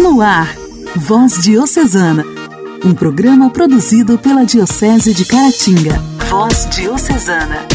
No ar, Voz Diocesana, um programa produzido pela Diocese de Caratinga. Voz Diocesana.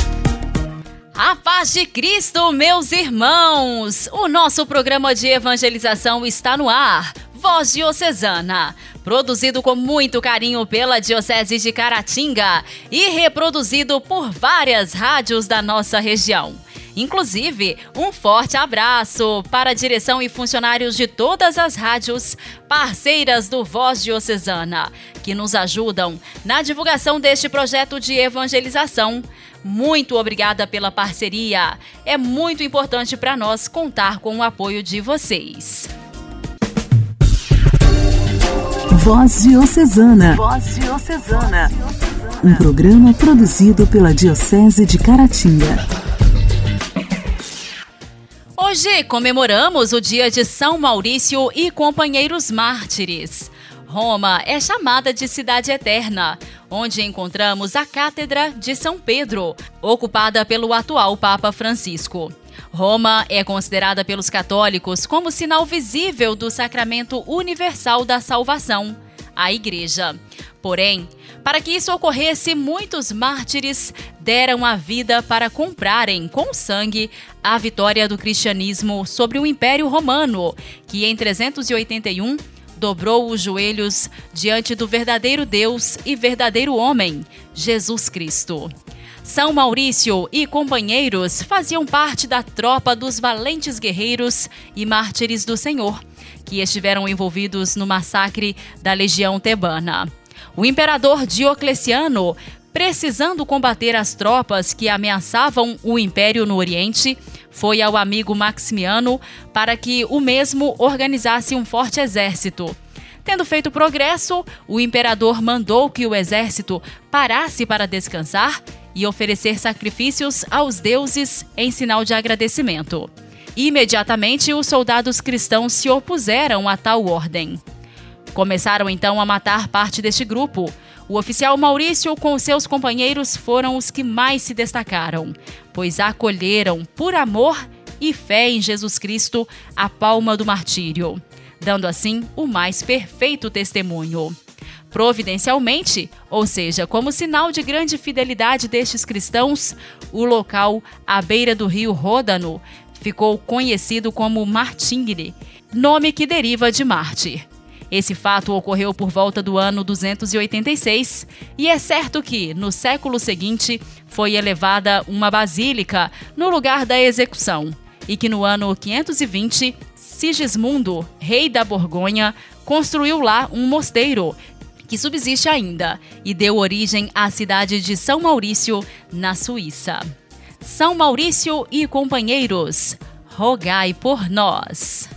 A paz de Cristo, meus irmãos! O nosso programa de evangelização está no ar. Voz Diocesana, produzido com muito carinho pela Diocese de Caratinga e reproduzido por várias rádios da nossa região. Inclusive, um forte abraço para a direção e funcionários de todas as rádios parceiras do Voz Diocesana, que nos ajudam na divulgação deste projeto de evangelização. Muito obrigada pela parceria. É muito importante para nós contar com o apoio de vocês. Voz Diocesana. Voz Diocesana. Um programa produzido pela Diocese de Caratinga. Hoje comemoramos o dia de São Maurício e companheiros mártires. Roma é chamada de Cidade Eterna, onde encontramos a Cátedra de São Pedro, ocupada pelo atual Papa Francisco. Roma é considerada pelos católicos como sinal visível do sacramento universal da salvação, a Igreja. Porém, para que isso ocorresse, muitos mártires deram a vida para comprarem com sangue a vitória do cristianismo sobre o Império Romano, que em 381 dobrou os joelhos diante do verdadeiro Deus e verdadeiro homem, Jesus Cristo. São Maurício e companheiros faziam parte da tropa dos valentes guerreiros e mártires do Senhor, que estiveram envolvidos no massacre da Legião Tebana. O imperador Diocleciano, precisando combater as tropas que ameaçavam o império no Oriente, foi ao amigo Maximiano para que o mesmo organizasse um forte exército. Tendo feito progresso, o imperador mandou que o exército parasse para descansar e oferecer sacrifícios aos deuses em sinal de agradecimento. Imediatamente, os soldados cristãos se opuseram a tal ordem. Começaram então a matar parte deste grupo. O oficial Maurício com seus companheiros foram os que mais se destacaram, pois acolheram, por amor e fé em Jesus Cristo, a palma do martírio, dando assim o mais perfeito testemunho. Providencialmente, ou seja, como sinal de grande fidelidade destes cristãos, o local à beira do rio Ródano ficou conhecido como Martingre, nome que deriva de mártir. Esse fato ocorreu por volta do ano 286 e é certo que, no século seguinte, foi elevada uma basílica no lugar da execução e que no ano 520, Sigismundo, rei da Borgonha, construiu lá um mosteiro que subsiste ainda e deu origem à cidade de São Maurício, na Suíça. São Maurício e companheiros, rogai por nós.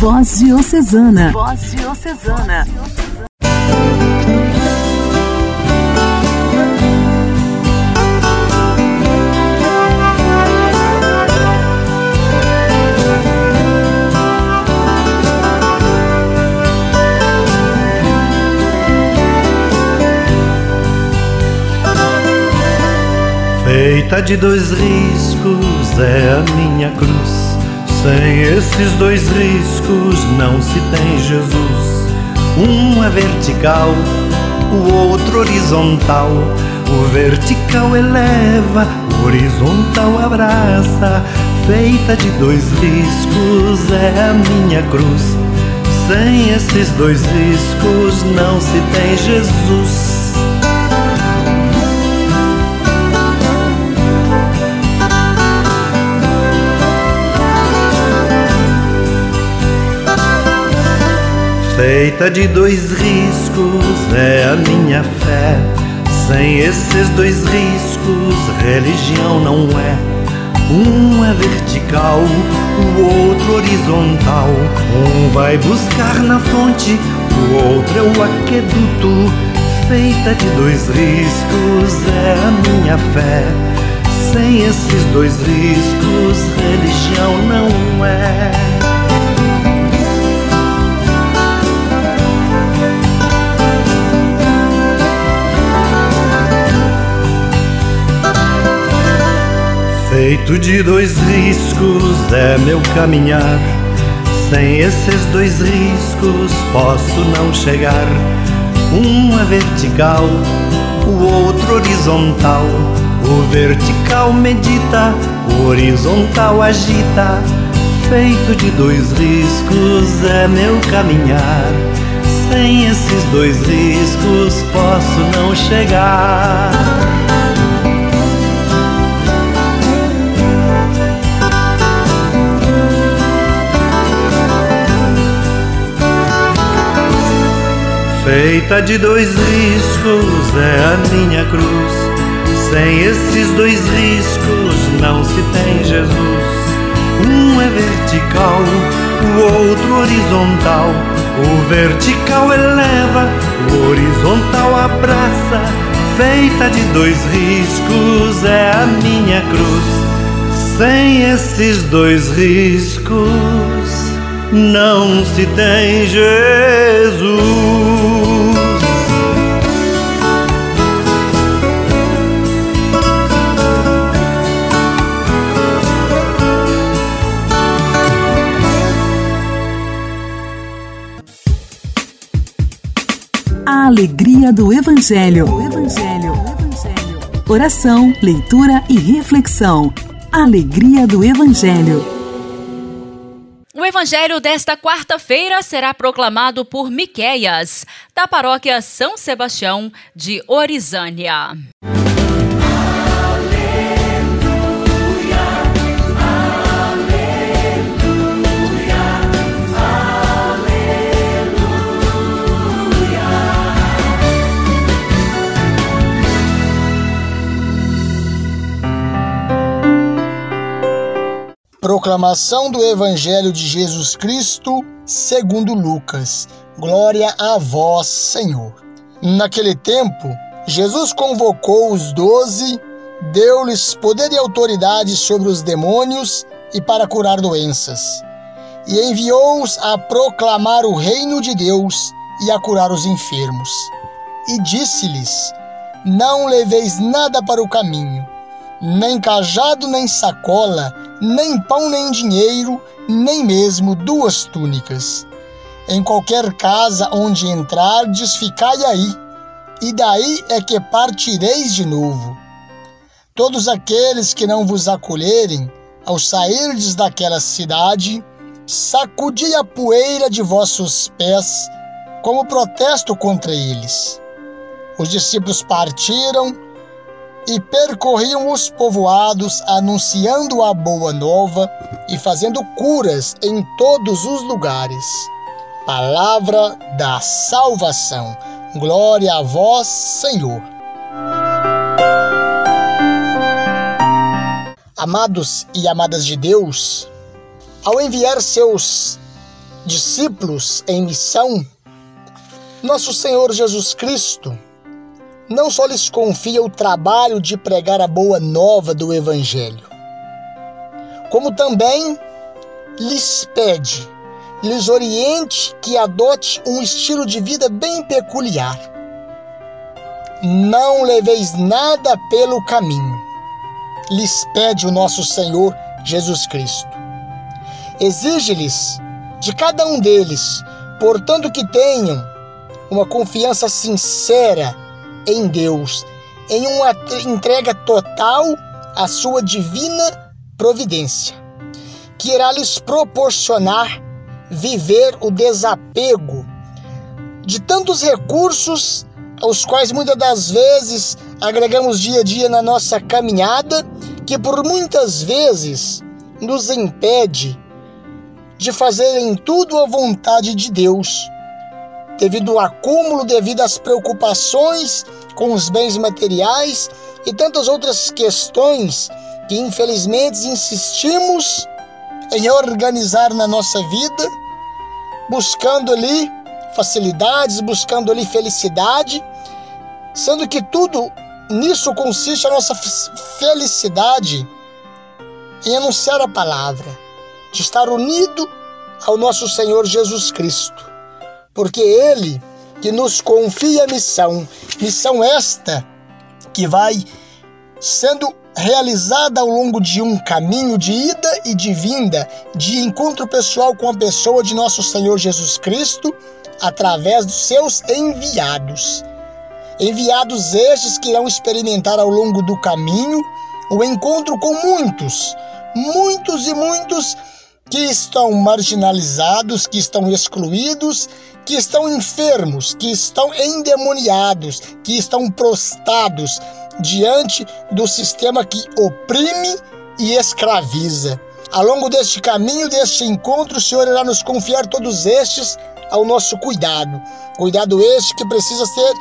Voz Diocesana. Voz Diocesana. Feita de dois riscos é a minha cruz sem esses dois riscos não se tem Jesus. Um é vertical, o outro horizontal. O vertical eleva, o horizontal abraça. Feita de dois riscos é a minha cruz. Sem esses dois riscos não se tem Jesus. Feita de dois riscos é a minha fé. Sem esses dois riscos, religião não é. Um é vertical, o outro horizontal. Um vai buscar na fonte, o outro é o aqueduto. Feita de dois riscos é a minha fé. Sem esses dois riscos, religião não é. Feito de dois riscos é meu caminhar. Sem esses dois riscos posso não chegar. Um é vertical, o outro horizontal. O vertical medita, o horizontal agita. Feito de dois riscos é meu caminhar. Sem esses dois riscos posso não chegar. Feita de dois riscos é a minha cruz. Sem esses dois riscos não se tem Jesus. Um é vertical, o outro horizontal. O vertical eleva, o horizontal abraça. Feita de dois riscos é a minha cruz. Sem esses dois riscos não se tem Jesus. A alegria do Evangelho. Evangelho. Evangelho. Oração, leitura e reflexão. Alegria do Evangelho. O evangelho desta quarta-feira será proclamado por Miqueias, da paróquia São Sebastião de Orizânia. Proclamação do Evangelho de Jesus Cristo, segundo Lucas. Glória a vós, Senhor. Naquele tempo, Jesus convocou os doze, deu-lhes poder e autoridade sobre os demônios e para curar doenças, e enviou-os a proclamar o reino de Deus e a curar os enfermos. E disse-lhes: Não leveis nada para o caminho nem cajado, nem sacola, nem pão, nem dinheiro, nem mesmo duas túnicas. Em qualquer casa onde entrardes, ficai aí, e daí é que partireis de novo. Todos aqueles que não vos acolherem, ao sairdes daquela cidade, sacudi a poeira de vossos pés, como protesto contra eles. Os discípulos partiram, e percorriam os povoados anunciando a boa nova e fazendo curas em todos os lugares. Palavra da salvação. Glória a vós, Senhor. Amados e amadas de Deus, ao enviar seus discípulos em missão, nosso Senhor Jesus Cristo não só lhes confia o trabalho de pregar a boa nova do Evangelho, como também lhes pede, lhes oriente que adote um estilo de vida bem peculiar. Não leveis nada pelo caminho, lhes pede o nosso Senhor Jesus Cristo. Exige-lhes de cada um deles, portanto, que tenham uma confiança sincera em Deus, em uma entrega total à sua divina providência, que irá lhes proporcionar viver o desapego de tantos recursos aos quais muitas das vezes agregamos dia a dia na nossa caminhada, que por muitas vezes nos impede de fazer em tudo a vontade de Deus devido ao acúmulo, devido às preocupações com os bens materiais e tantas outras questões que infelizmente insistimos em organizar na nossa vida, buscando ali facilidades, buscando ali felicidade, sendo que tudo nisso consiste a nossa felicidade em anunciar a palavra, de estar unido ao nosso Senhor Jesus Cristo porque Ele que nos confia a missão, missão esta que vai sendo realizada ao longo de um caminho de ida e de vinda, de encontro pessoal com a pessoa de nosso Senhor Jesus Cristo, através dos seus enviados. Enviados estes que irão experimentar ao longo do caminho o encontro com muitos, muitos e muitos que estão marginalizados, que estão excluídos, que estão enfermos, que estão endemoniados, que estão prostrados diante do sistema que oprime e escraviza. Ao longo deste caminho, deste encontro, o Senhor irá nos confiar todos estes ao nosso cuidado. Cuidado este que precisa ser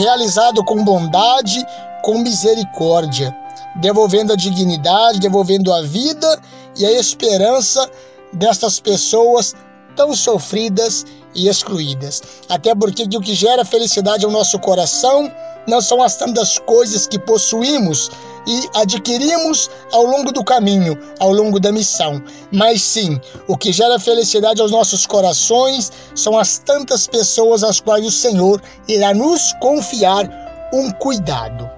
realizado com bondade, com misericórdia, devolvendo a dignidade, devolvendo a vida e a esperança destas pessoas tão sofridas e excluídas. Até porque o que gera felicidade ao nosso coração não são as tantas coisas que possuímos e adquirimos ao longo do caminho, ao longo da missão, mas sim, o que gera felicidade aos nossos corações são as tantas pessoas às quais o Senhor irá nos confiar um cuidado.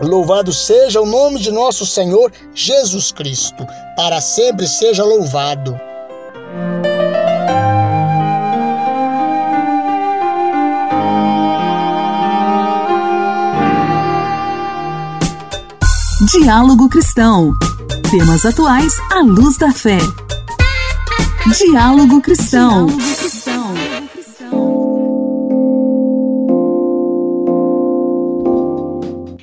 Louvado seja o nome de nosso Senhor Jesus Cristo, para sempre seja louvado. Diálogo Cristão. Temas atuais à luz da fé. Diálogo Cristão.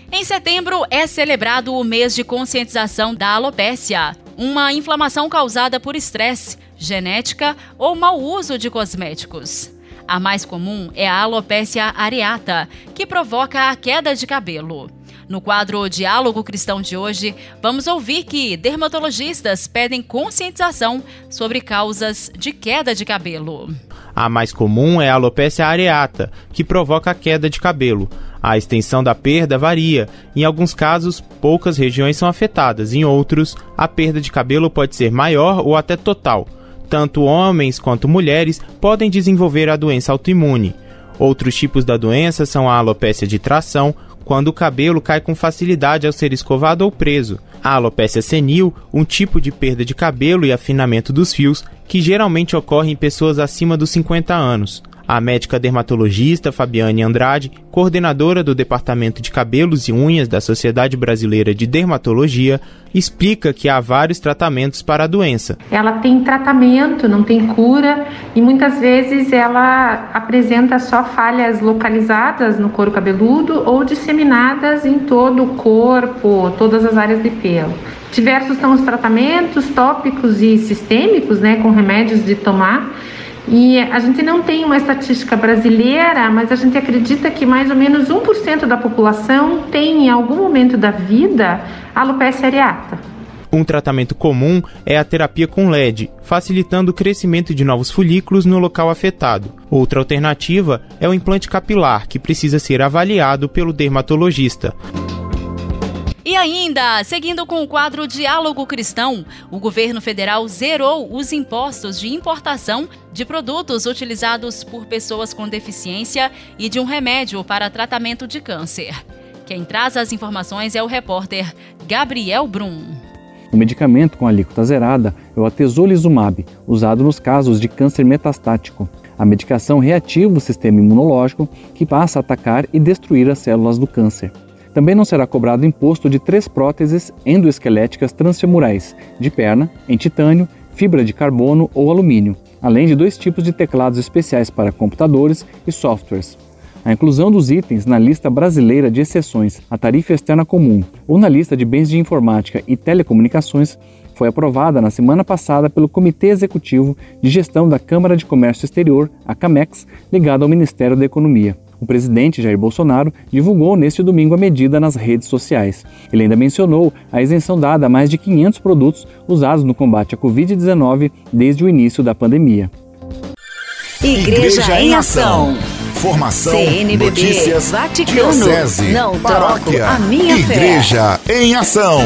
Em setembro é celebrado o mês de conscientização da alopécia, uma inflamação causada por estresse, genética ou mau uso de cosméticos. A mais comum é a alopécia areata, que provoca a queda de cabelo. No quadro Diálogo Cristão de hoje, vamos ouvir que dermatologistas pedem conscientização sobre causas de queda de cabelo. A mais comum é a alopecia areata, que provoca a queda de cabelo. A extensão da perda varia. Em alguns casos, poucas regiões são afetadas, em outros, a perda de cabelo pode ser maior ou até total. Tanto homens quanto mulheres podem desenvolver a doença autoimune. Outros tipos da doença são a alopecia de tração, quando o cabelo cai com facilidade ao ser escovado ou preso. A alopecia senil, um tipo de perda de cabelo e afinamento dos fios que geralmente ocorre em pessoas acima dos 50 anos. A médica dermatologista Fabiane Andrade, coordenadora do Departamento de Cabelos e Unhas da Sociedade Brasileira de Dermatologia, explica que há vários tratamentos para a doença. Ela tem tratamento, não tem cura e muitas vezes ela apresenta só falhas localizadas no couro cabeludo ou disseminadas em todo o corpo, todas as áreas de pelo. Diversos são os tratamentos tópicos e sistêmicos, né, com remédios de tomar e a gente não tem uma estatística brasileira, mas a gente acredita que mais ou menos 1% da população tem em algum momento da vida alopecia areata. Um tratamento comum é a terapia com LED, facilitando o crescimento de novos folículos no local afetado. Outra alternativa é o implante capilar, que precisa ser avaliado pelo dermatologista. E ainda, seguindo com o quadro Diálogo Cristão, o governo federal zerou os impostos de importação de produtos utilizados por pessoas com deficiência e de um remédio para tratamento de câncer. Quem traz as informações é o repórter Gabriel Brum. O medicamento com alíquota zerada é o atezolizumab, usado nos casos de câncer metastático. A medicação reativa o sistema imunológico que passa a atacar e destruir as células do câncer. Também não será cobrado imposto de três próteses endoesqueléticas transfemurais, de perna, em titânio, fibra de carbono ou alumínio, além de dois tipos de teclados especiais para computadores e softwares. A inclusão dos itens na lista brasileira de exceções à tarifa externa comum ou na lista de bens de informática e telecomunicações foi aprovada na semana passada pelo Comitê Executivo de Gestão da Câmara de Comércio Exterior, a CAMEX, ligado ao Ministério da Economia. O presidente Jair Bolsonaro divulgou neste domingo a medida nas redes sociais. Ele ainda mencionou a isenção dada a mais de 500 produtos usados no combate à Covid-19 desde o início da pandemia. Igreja, Igreja em Ação. Formação, CNBB, notícias, Vaticano, diocese, não paróquia, a minha Igreja fé. em Ação.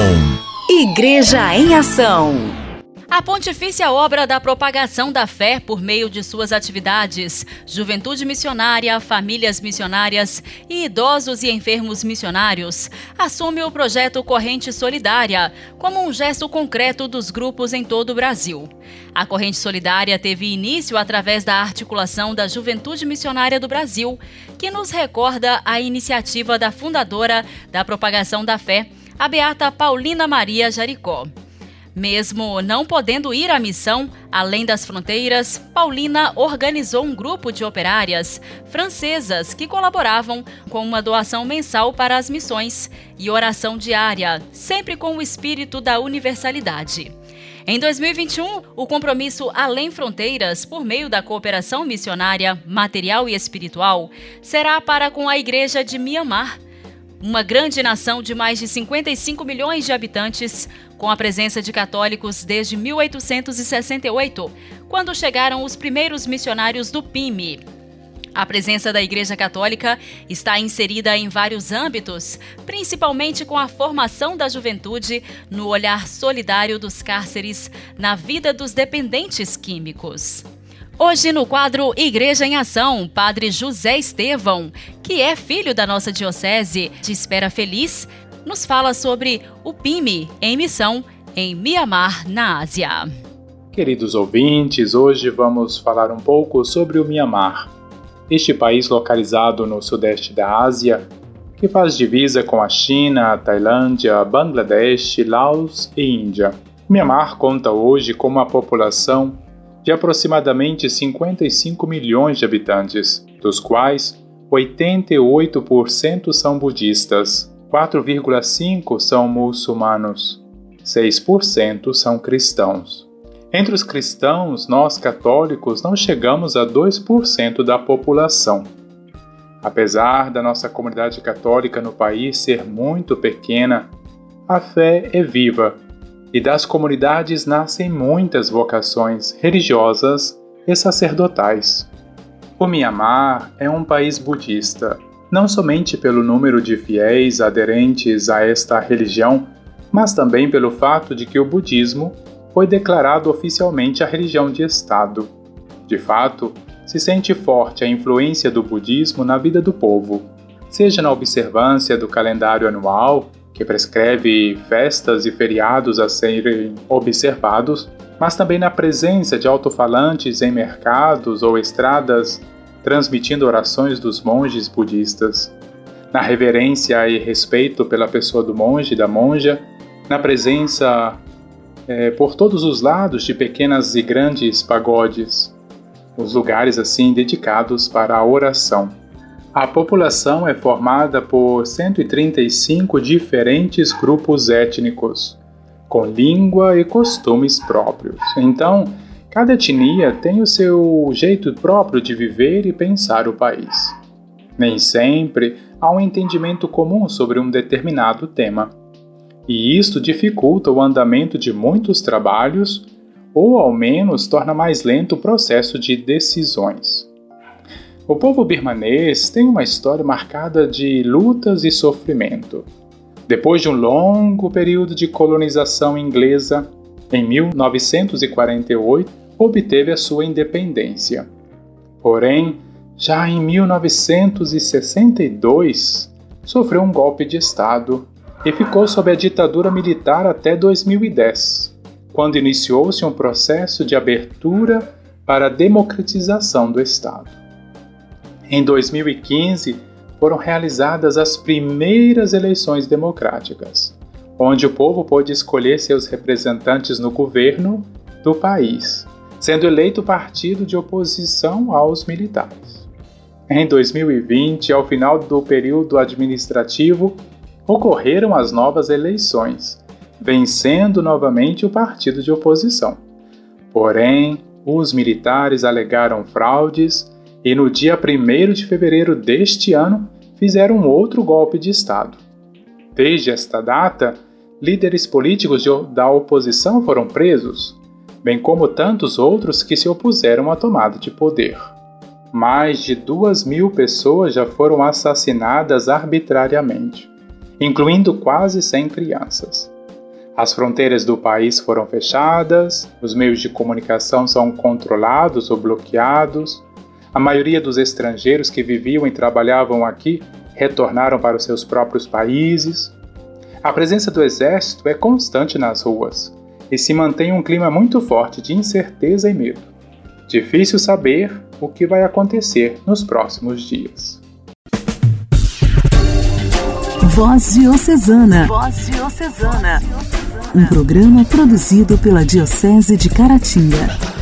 Igreja em Ação. A pontifícia obra da propagação da fé por meio de suas atividades, juventude missionária, famílias missionárias e idosos e enfermos missionários, assume o projeto Corrente Solidária como um gesto concreto dos grupos em todo o Brasil. A Corrente Solidária teve início através da articulação da Juventude Missionária do Brasil, que nos recorda a iniciativa da fundadora da propagação da fé, a beata Paulina Maria Jaricó. Mesmo não podendo ir à missão além das fronteiras, Paulina organizou um grupo de operárias francesas que colaboravam com uma doação mensal para as missões e oração diária, sempre com o espírito da universalidade. Em 2021, o compromisso Além Fronteiras, por meio da cooperação missionária, material e espiritual, será para com a Igreja de Mianmar uma grande nação de mais de 55 milhões de habitantes, com a presença de católicos desde 1868, quando chegaram os primeiros missionários do PIME. A presença da Igreja Católica está inserida em vários âmbitos, principalmente com a formação da juventude no olhar solidário dos cárceres na vida dos dependentes químicos. Hoje no quadro Igreja em Ação, Padre José Estevão, que é filho da nossa diocese de Espera Feliz, nos fala sobre o PIME em missão em Mianmar, na Ásia. Queridos ouvintes, hoje vamos falar um pouco sobre o Mianmar. Este país localizado no sudeste da Ásia, que faz divisa com a China, a Tailândia, Bangladesh, Laos e Índia. Mianmar conta hoje com uma população de aproximadamente 55 milhões de habitantes, dos quais 88% são budistas, 4,5% são muçulmanos, 6% são cristãos. Entre os cristãos, nós católicos não chegamos a 2% da população. Apesar da nossa comunidade católica no país ser muito pequena, a fé é viva e das comunidades nascem muitas vocações religiosas e sacerdotais. O Mianmar é um país budista, não somente pelo número de fiéis aderentes a esta religião, mas também pelo fato de que o budismo foi declarado oficialmente a religião de Estado. De fato, se sente forte a influência do budismo na vida do povo, seja na observância do calendário anual que prescreve festas e feriados a serem observados, mas também na presença de alto-falantes em mercados ou estradas transmitindo orações dos monges budistas, na reverência e respeito pela pessoa do monge e da monja, na presença é, por todos os lados de pequenas e grandes pagodes, os lugares assim dedicados para a oração. A população é formada por 135 diferentes grupos étnicos, com língua e costumes próprios. Então, cada etnia tem o seu jeito próprio de viver e pensar o país. Nem sempre há um entendimento comum sobre um determinado tema, e isto dificulta o andamento de muitos trabalhos ou, ao menos, torna mais lento o processo de decisões. O povo birmanês tem uma história marcada de lutas e sofrimento. Depois de um longo período de colonização inglesa, em 1948 obteve a sua independência. Porém, já em 1962, sofreu um golpe de Estado e ficou sob a ditadura militar até 2010, quando iniciou-se um processo de abertura para a democratização do Estado. Em 2015, foram realizadas as primeiras eleições democráticas, onde o povo pôde escolher seus representantes no governo do país, sendo eleito partido de oposição aos militares. Em 2020, ao final do período administrativo, ocorreram as novas eleições, vencendo novamente o partido de oposição. Porém, os militares alegaram fraudes e no dia 1 de fevereiro deste ano fizeram outro golpe de Estado. Desde esta data, líderes políticos da oposição foram presos, bem como tantos outros que se opuseram à tomada de poder. Mais de duas mil pessoas já foram assassinadas arbitrariamente, incluindo quase 100 crianças. As fronteiras do país foram fechadas, os meios de comunicação são controlados ou bloqueados. A maioria dos estrangeiros que viviam e trabalhavam aqui retornaram para os seus próprios países. A presença do exército é constante nas ruas e se mantém um clima muito forte de incerteza e medo. Difícil saber o que vai acontecer nos próximos dias. Voz Diocesana. Voz Diocesana. Um programa produzido pela Diocese de Caratinga.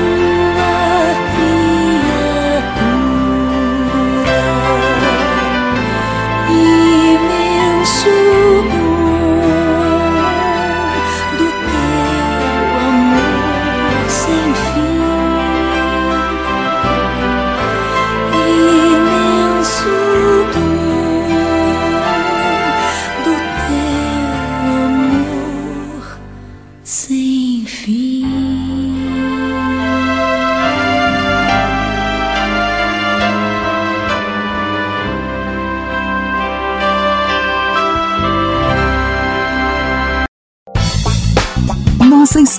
Nossa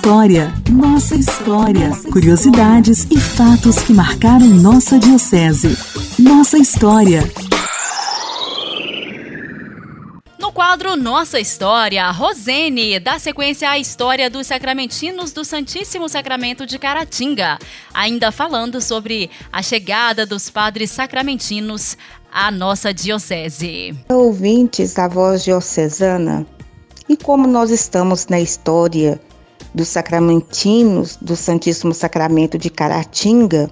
história, nossa história, curiosidades e fatos que marcaram nossa diocese. Nossa história. No quadro Nossa História, Rosene dá sequência à história dos sacramentinos do Santíssimo Sacramento de Caratinga, ainda falando sobre a chegada dos padres sacramentinos à nossa diocese. Ouvintes da voz diocesana, e como nós estamos na história dos sacramentinos do Santíssimo Sacramento de Caratinga,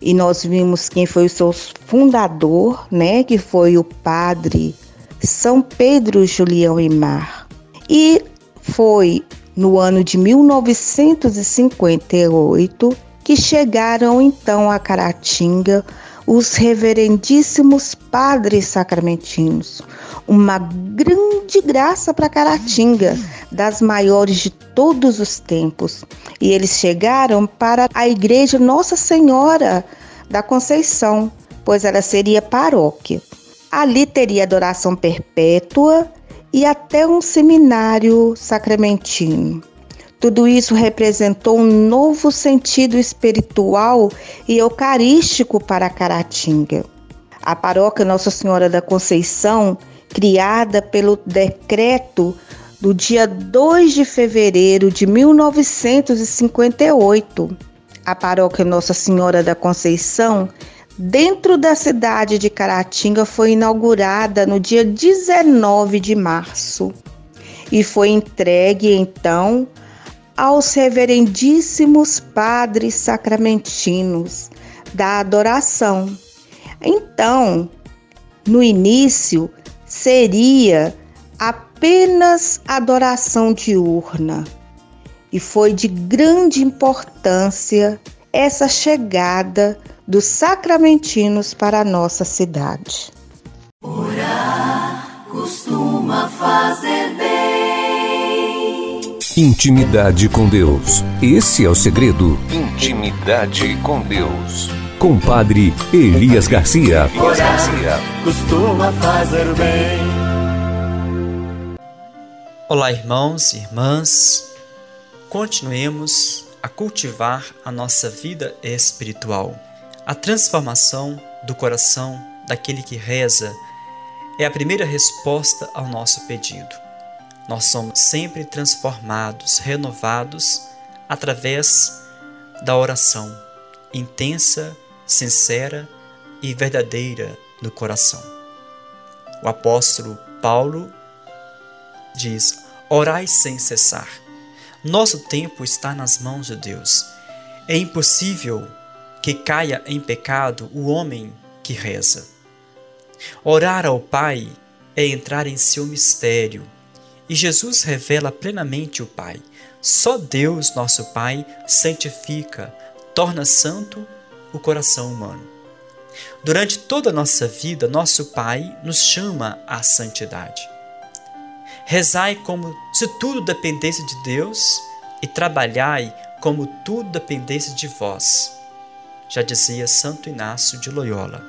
e nós vimos quem foi o seu fundador, né, que foi o padre São Pedro Julião Imar. E foi no ano de 1958 que chegaram então a Caratinga os reverendíssimos padres sacramentinos. Uma grande graça para Caratinga, das maiores de todos os tempos. E eles chegaram para a igreja Nossa Senhora da Conceição, pois ela seria paróquia. Ali teria adoração perpétua e até um seminário sacramentino. Tudo isso representou um novo sentido espiritual e eucarístico para Caratinga. A paróquia Nossa Senhora da Conceição, criada pelo decreto do dia 2 de fevereiro de 1958, a paróquia Nossa Senhora da Conceição, dentro da cidade de Caratinga, foi inaugurada no dia 19 de março e foi entregue então aos reverendíssimos padres sacramentinos da adoração. Então, no início, seria apenas adoração diurna, e foi de grande importância essa chegada dos sacramentinos para a nossa cidade. Orar costuma fazer Intimidade com Deus. Esse é o segredo. Intimidade com Deus. Compadre Elias Garcia. Elias Garcia. Costuma fazer bem. Olá, irmãos e irmãs. Continuemos a cultivar a nossa vida espiritual. A transformação do coração daquele que reza é a primeira resposta ao nosso pedido. Nós somos sempre transformados, renovados através da oração intensa, sincera e verdadeira no coração. O apóstolo Paulo diz: Orai sem cessar. Nosso tempo está nas mãos de Deus. É impossível que caia em pecado o homem que reza. Orar ao Pai é entrar em seu mistério, e Jesus revela plenamente o Pai. Só Deus, nosso Pai, santifica, torna santo o coração humano. Durante toda a nossa vida, nosso Pai nos chama à santidade. Rezai como se tudo dependesse de Deus e trabalhai como tudo dependesse de vós. Já dizia Santo Inácio de Loyola.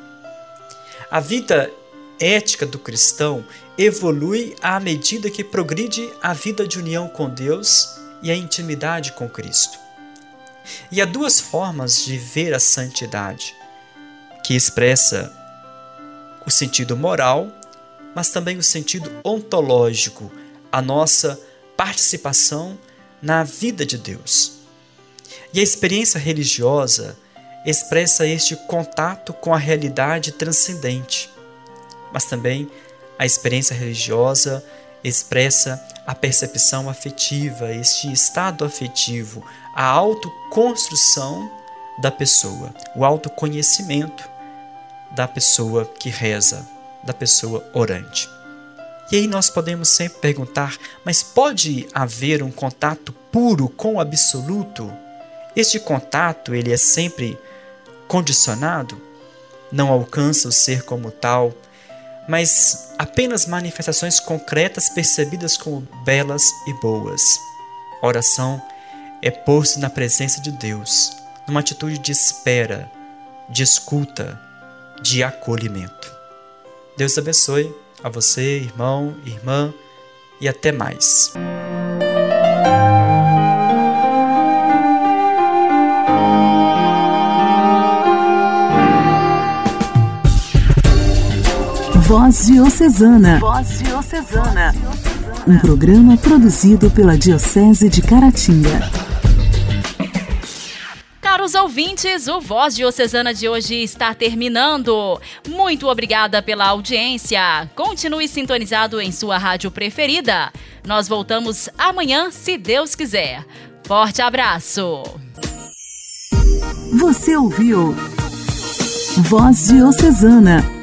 A vida ética do cristão evolui à medida que progride a vida de união com Deus e a intimidade com Cristo. E há duas formas de ver a santidade, que expressa o sentido moral, mas também o sentido ontológico, a nossa participação na vida de Deus. E a experiência religiosa expressa este contato com a realidade transcendente mas também a experiência religiosa expressa a percepção afetiva, este estado afetivo, a autoconstrução da pessoa, o autoconhecimento da pessoa que reza, da pessoa orante. E aí nós podemos sempre perguntar: mas pode haver um contato puro com o absoluto? Este contato ele é sempre condicionado? Não alcança o ser como tal? Mas apenas manifestações concretas percebidas como belas e boas. Oração é pôr-se na presença de Deus, numa atitude de espera, de escuta, de acolhimento. Deus abençoe a você, irmão, irmã, e até mais. Voz Diocesana. Voz Diocesana. Um programa produzido pela Diocese de Caratinga. Caros ouvintes, o Voz Diocesana de hoje está terminando. Muito obrigada pela audiência. Continue sintonizado em sua rádio preferida. Nós voltamos amanhã, se Deus quiser. Forte abraço. Você ouviu Voz Diocesana